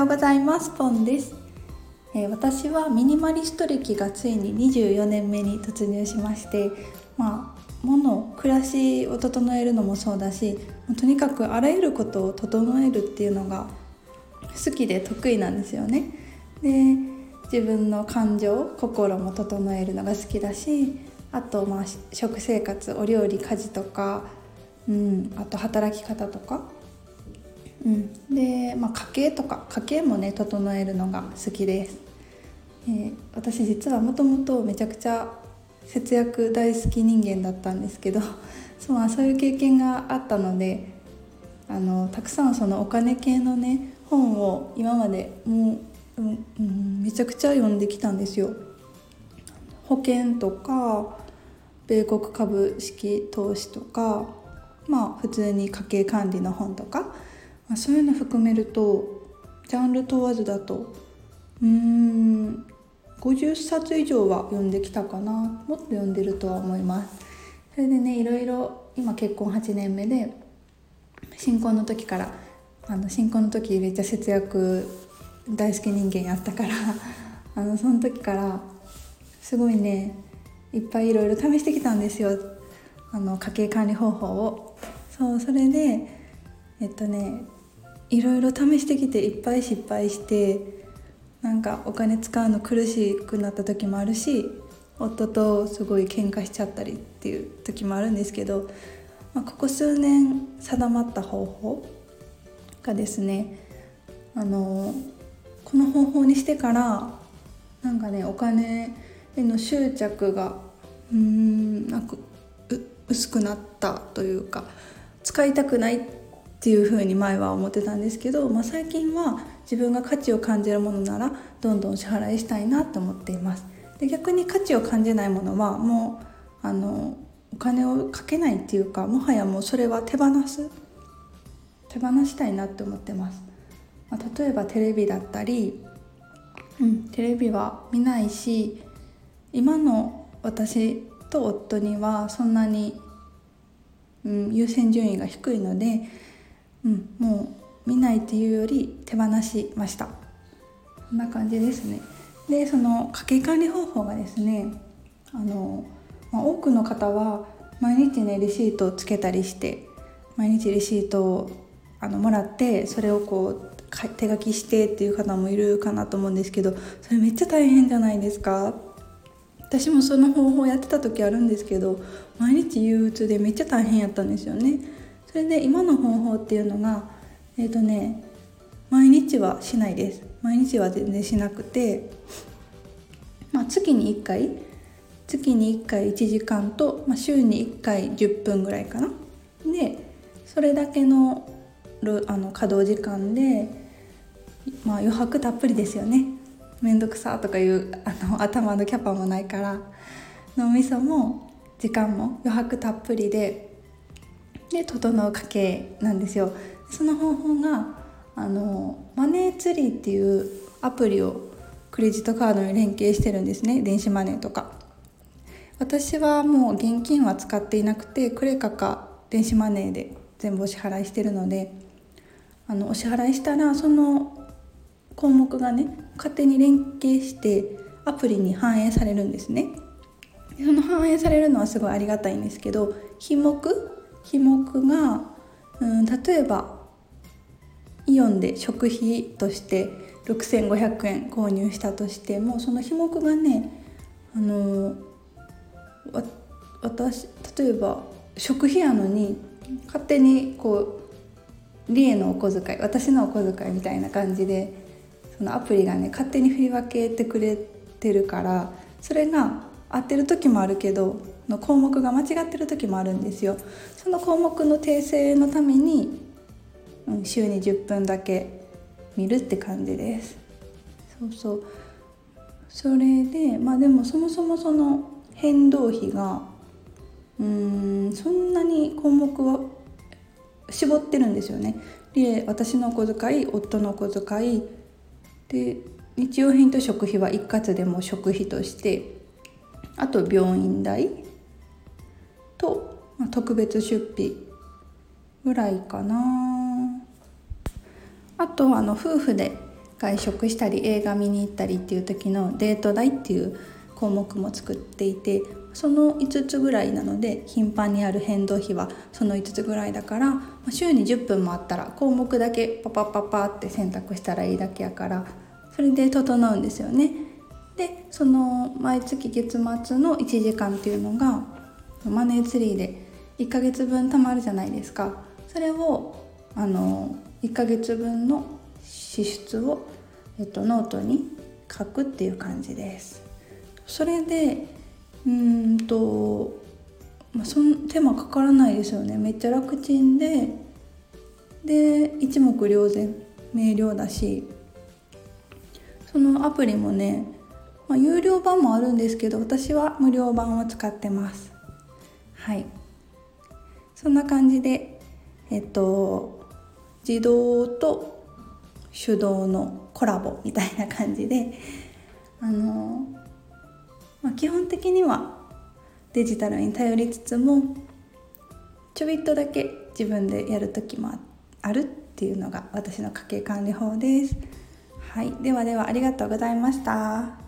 ようございます。ポンです、えー、私はミニマリスト歴がついに24年目に突入しましてまあ物暮らしを整えるのもそうだしとにかくあらゆることを整えるっていうのが好きで得意なんですよね。で自分の感情心も整えるのが好きだしあとまあ食生活お料理家事とか、うん、あと働き方とかうん、で、まあ、家計とか家計もね整えるのが好きです、えー、私実はもともとめちゃくちゃ節約大好き人間だったんですけど そう,、そういう経験があったのであのたくさんそのお金系のね本を今までもう、うんうん、めちゃくちゃ読んできたんですよ。保険とか米国株式投資とかまあ普通に家計管理の本とかまあ、そういうの含めるとジャンル問わずだとうーん50冊以上は読んできたかなもっと読んでるとは思います。それでねいろいろ今結婚8年目で新婚の時からあの新婚の時めっちゃ節約大好き人間やったから あのその時からすごいねいっぱいいろいろ試してきたんですよ。あの家計管理方法を。そうそれでえっとねいろいろ試してきていっぱい失敗してなんかお金使うの苦しくなった時もあるし夫とすごい喧嘩しちゃったりっていう時もあるんですけど、まあ、ここ数年定まった方法がですねあのこの方法にしてからなんかねお金への執着がうんなんか薄くなったというか使いたくないっっていうふうに前は思ってたんですけど、まあ、最近は自分が価値を感じるものならどんどん支払いしたいなと思っています。で逆に価値を感じないものはもうあのお金をかけないっていうかもはやもうそれは手放す手放したいなって思ってます、まあ、例えばテレビだったり、うん、テレビは見ないし今の私と夫にはそんなに、うん、優先順位が低いのでうん、もう見ないっていうより手放しました。こんな感じですね。でその家計管理方法がですねあの、まあ、多くの方は毎日ねレシートをつけたりして毎日レシートをあのもらってそれをこう手書きしてっていう方もいるかなと思うんですけどそれめっちゃ大変じゃないですか。私もその方法やってた時あるんですけど毎日憂鬱でめっちゃ大変やったんですよね。それで今の方法っていうのがえっ、ー、とね毎日はしないです。毎日は全然しなくて、まあ、月に1回月に1回1時間と、まあ、週に1回10分ぐらいかな。でそれだけのあの稼働時間で、まあ、余白たっぷりですよね。めんどくさとかいうあの頭のキャパもないから脳みそも時間も余白たっぷりでで整う家計なんですよ。その方法があのマネーツリーっていうアプリをクレジットカードに連携してるんですね。電子マネーとか。私はもう現金は使っていなくてクレカか電子マネーで全部お支払いしてるのであのお支払いしたらその項目がね勝手に連携してアプリに反映されるんですね。その反映されるのはすごいありがたいんですけど品目費目が、うん、例えばイオンで食費として6500円購入したとしてもその費目がねあの私例えば食費やのに勝手にこうリエのお小遣い私のお小遣いみたいな感じでそのアプリがね勝手に振り分けてくれてるからそれが合ってる時もあるけどの項目が間違ってる時もあるんですよ。その項目の訂正のために、週に10分だけ見るって感じです。そうそう。それでまあでもそもそもその変動費がうーんそんなに項目は絞ってるんですよね。で私のお小遣い夫のお小遣い。で日用品と食費は一括でも食費としてあと病院代、特別出費ぐらいかなあとあの夫婦で外食したり映画見に行ったりっていう時のデート代っていう項目も作っていてその5つぐらいなので頻繁にある変動費はその5つぐらいだから週に10分もあったら項目だけパパパパって選択したらいいだけやからそれで整うんですよね。でその毎月月末の1時間っていうのがマネーツリーで1ヶ月分貯まるじゃないですか。それをあの1ヶ月分の支出を、えっと、ノートに書くっていう感じです。それでうんと、まあ、そん手間かからないですよね。めっちゃ楽ちんでで一目瞭然。明瞭だし。そのアプリもね、まあ、有料版もあるんですけど私は無料版を使ってます。はい。そんな感じでえっと自動と手動のコラボみたいな感じであの、まあ、基本的にはデジタルに頼りつつもちょびっとだけ自分でやる時もあるっていうのが私の家計管理法です。はい、ではではありがとうございました。